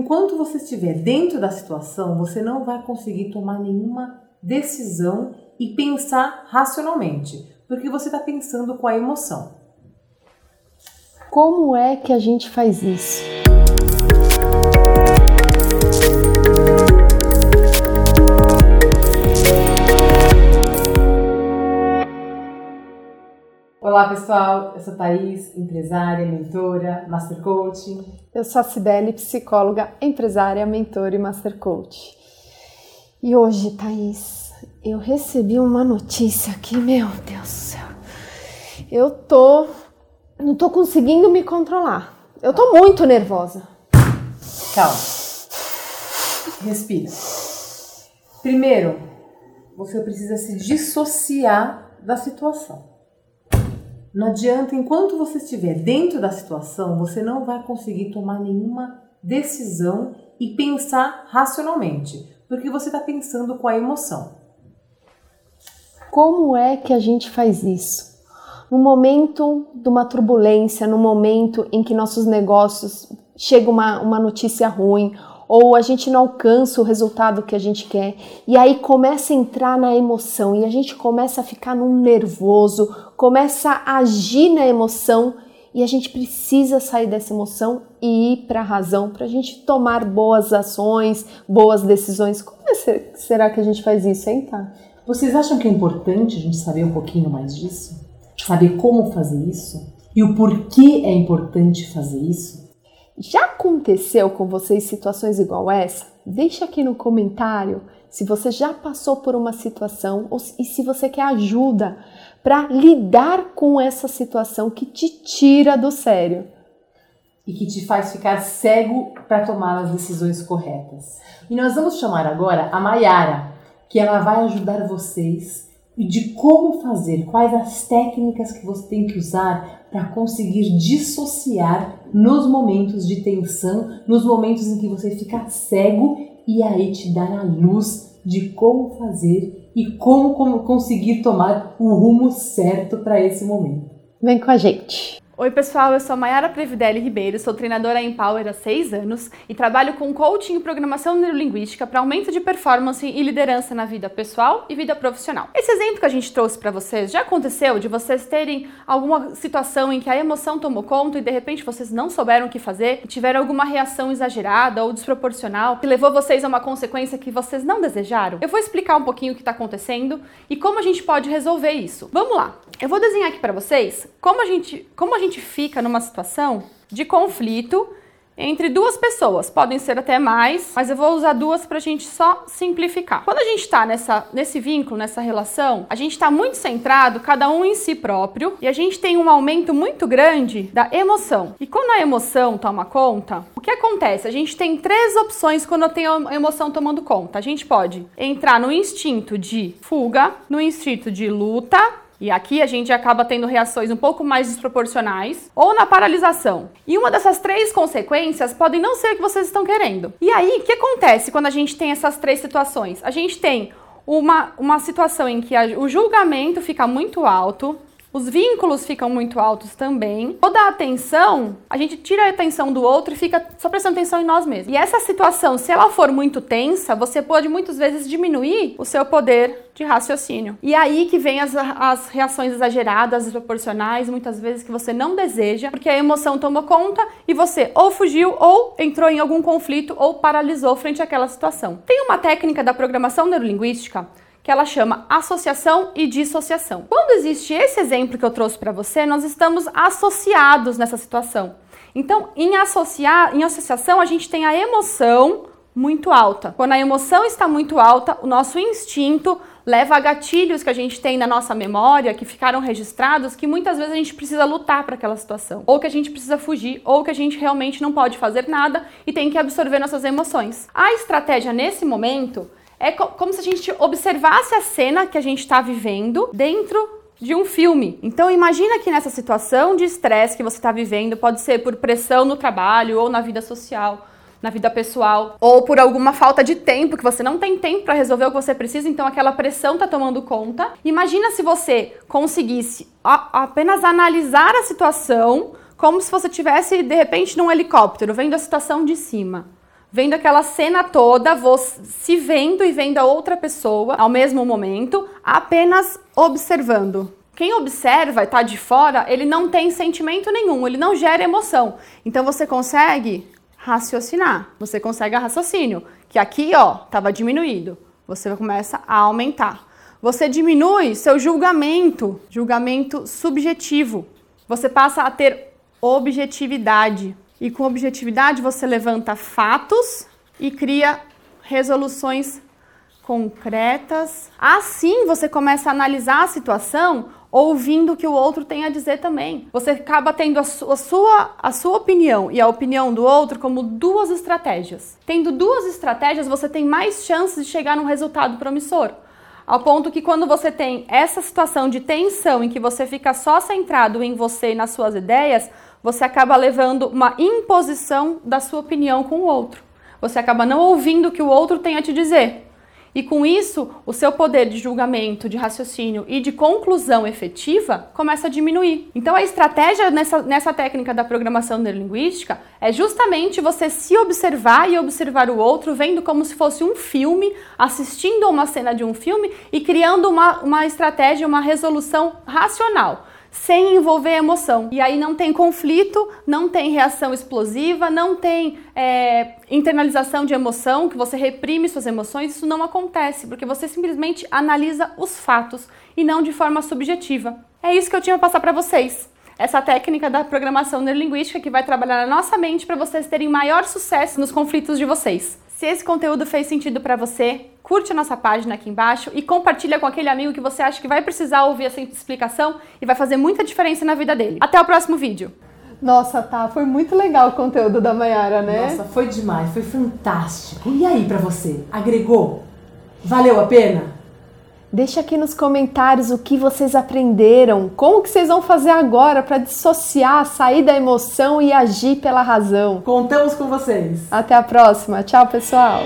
enquanto você estiver dentro da situação, você não vai conseguir tomar nenhuma decisão e pensar racionalmente, porque você está pensando com a emoção. Como é que a gente faz isso? Olá pessoal, eu sou Thaís, empresária, mentora, Master Coach. Eu sou a Cibele, psicóloga, empresária, mentora e Master Coach. E hoje, Thaís, eu recebi uma notícia aqui, meu Deus do céu. Eu tô. não tô conseguindo me controlar. Eu tô muito nervosa. Calma. Respira. Primeiro, você precisa se dissociar da situação. Não adianta, enquanto você estiver dentro da situação, você não vai conseguir tomar nenhuma decisão e pensar racionalmente, porque você está pensando com a emoção. Como é que a gente faz isso? No momento de uma turbulência, no momento em que nossos negócios chega uma, uma notícia ruim ou a gente não alcança o resultado que a gente quer, e aí começa a entrar na emoção e a gente começa a ficar num nervoso, começa a agir na emoção e a gente precisa sair dessa emoção e ir para a razão para a gente tomar boas ações, boas decisões. Como é ser, será que a gente faz isso, hein, tá? Vocês acham que é importante a gente saber um pouquinho mais disso? Saber como fazer isso? E o porquê é importante fazer isso? Já aconteceu com vocês situações igual essa? Deixa aqui no comentário se você já passou por uma situação ou, e se você quer ajuda para lidar com essa situação que te tira do sério e que te faz ficar cego para tomar as decisões corretas. E nós vamos chamar agora a Mayara, que ela vai ajudar vocês de como fazer, quais as técnicas que você tem que usar para conseguir dissociar nos momentos de tensão, nos momentos em que você fica cego e aí te dar a luz de como fazer e como, como conseguir tomar o rumo certo para esse momento. Vem com a gente! Oi, pessoal, eu sou Mayara Previdelli Ribeiro, sou treinadora em Power há seis anos e trabalho com coaching e programação neurolinguística para aumento de performance e liderança na vida pessoal e vida profissional. Esse exemplo que a gente trouxe para vocês já aconteceu de vocês terem alguma situação em que a emoção tomou conta e de repente vocês não souberam o que fazer tiveram alguma reação exagerada ou desproporcional que levou vocês a uma consequência que vocês não desejaram? Eu vou explicar um pouquinho o que está acontecendo e como a gente pode resolver isso. Vamos lá! Eu vou desenhar aqui para vocês como a gente, como a gente fica numa situação de conflito entre duas pessoas. Podem ser até mais, mas eu vou usar duas para a gente só simplificar. Quando a gente está nesse vínculo, nessa relação, a gente está muito centrado, cada um em si próprio, e a gente tem um aumento muito grande da emoção. E quando a emoção toma conta, o que acontece? A gente tem três opções quando tem a emoção tomando conta. A gente pode entrar no instinto de fuga, no instinto de luta e aqui a gente acaba tendo reações um pouco mais desproporcionais, ou na paralisação. E uma dessas três consequências podem não ser o que vocês estão querendo. E aí, o que acontece quando a gente tem essas três situações? A gente tem uma, uma situação em que a, o julgamento fica muito alto, os vínculos ficam muito altos também. Toda a atenção, a gente tira a atenção do outro e fica só prestando atenção em nós mesmos. E essa situação, se ela for muito tensa, você pode muitas vezes diminuir o seu poder de raciocínio. E aí que vem as, as reações exageradas, desproporcionais, muitas vezes que você não deseja, porque a emoção tomou conta e você ou fugiu ou entrou em algum conflito ou paralisou frente àquela situação. Tem uma técnica da programação neurolinguística que ela chama associação e dissociação. Quando existe esse exemplo que eu trouxe para você, nós estamos associados nessa situação. Então, em associar, em associação, a gente tem a emoção muito alta. Quando a emoção está muito alta, o nosso instinto leva a gatilhos que a gente tem na nossa memória, que ficaram registrados, que muitas vezes a gente precisa lutar para aquela situação, ou que a gente precisa fugir, ou que a gente realmente não pode fazer nada e tem que absorver nossas emoções. A estratégia nesse momento é co como se a gente observasse a cena que a gente está vivendo dentro de um filme. Então imagina que nessa situação de estresse que você está vivendo, pode ser por pressão no trabalho ou na vida social, na vida pessoal, ou por alguma falta de tempo, que você não tem tempo para resolver o que você precisa, então aquela pressão está tomando conta. Imagina se você conseguisse apenas analisar a situação como se você tivesse de repente num helicóptero, vendo a situação de cima vendo aquela cena toda, se vendo e vendo a outra pessoa ao mesmo momento, apenas observando. Quem observa e está de fora, ele não tem sentimento nenhum, ele não gera emoção. Então você consegue raciocinar, você consegue raciocínio, que aqui, ó, estava diminuído. Você começa a aumentar. Você diminui seu julgamento, julgamento subjetivo. Você passa a ter objetividade. E com objetividade você levanta fatos e cria resoluções concretas. Assim você começa a analisar a situação ouvindo o que o outro tem a dizer também. Você acaba tendo a, su a, sua, a sua opinião e a opinião do outro como duas estratégias. Tendo duas estratégias, você tem mais chances de chegar num resultado promissor. Ao ponto que quando você tem essa situação de tensão em que você fica só centrado em você e nas suas ideias, você acaba levando uma imposição da sua opinião com o outro. Você acaba não ouvindo o que o outro tem a te dizer. E com isso, o seu poder de julgamento, de raciocínio e de conclusão efetiva começa a diminuir. Então, a estratégia nessa, nessa técnica da programação neurolinguística é justamente você se observar e observar o outro, vendo como se fosse um filme, assistindo a uma cena de um filme e criando uma, uma estratégia, uma resolução racional sem envolver emoção. E aí não tem conflito, não tem reação explosiva, não tem é, internalização de emoção, que você reprime suas emoções. Isso não acontece, porque você simplesmente analisa os fatos e não de forma subjetiva. É isso que eu tinha para passar para vocês. Essa técnica da programação neurolinguística que vai trabalhar na nossa mente para vocês terem maior sucesso nos conflitos de vocês. Se esse conteúdo fez sentido para você, curte a nossa página aqui embaixo e compartilha com aquele amigo que você acha que vai precisar ouvir essa explicação e vai fazer muita diferença na vida dele. Até o próximo vídeo! Nossa, tá, foi muito legal o conteúdo da Mayara, né? Nossa, foi demais, foi fantástico. E aí para você? Agregou? Valeu a pena? Deixa aqui nos comentários o que vocês aprenderam, como que vocês vão fazer agora para dissociar, sair da emoção e agir pela razão. Contamos com vocês. Até a próxima. Tchau, pessoal.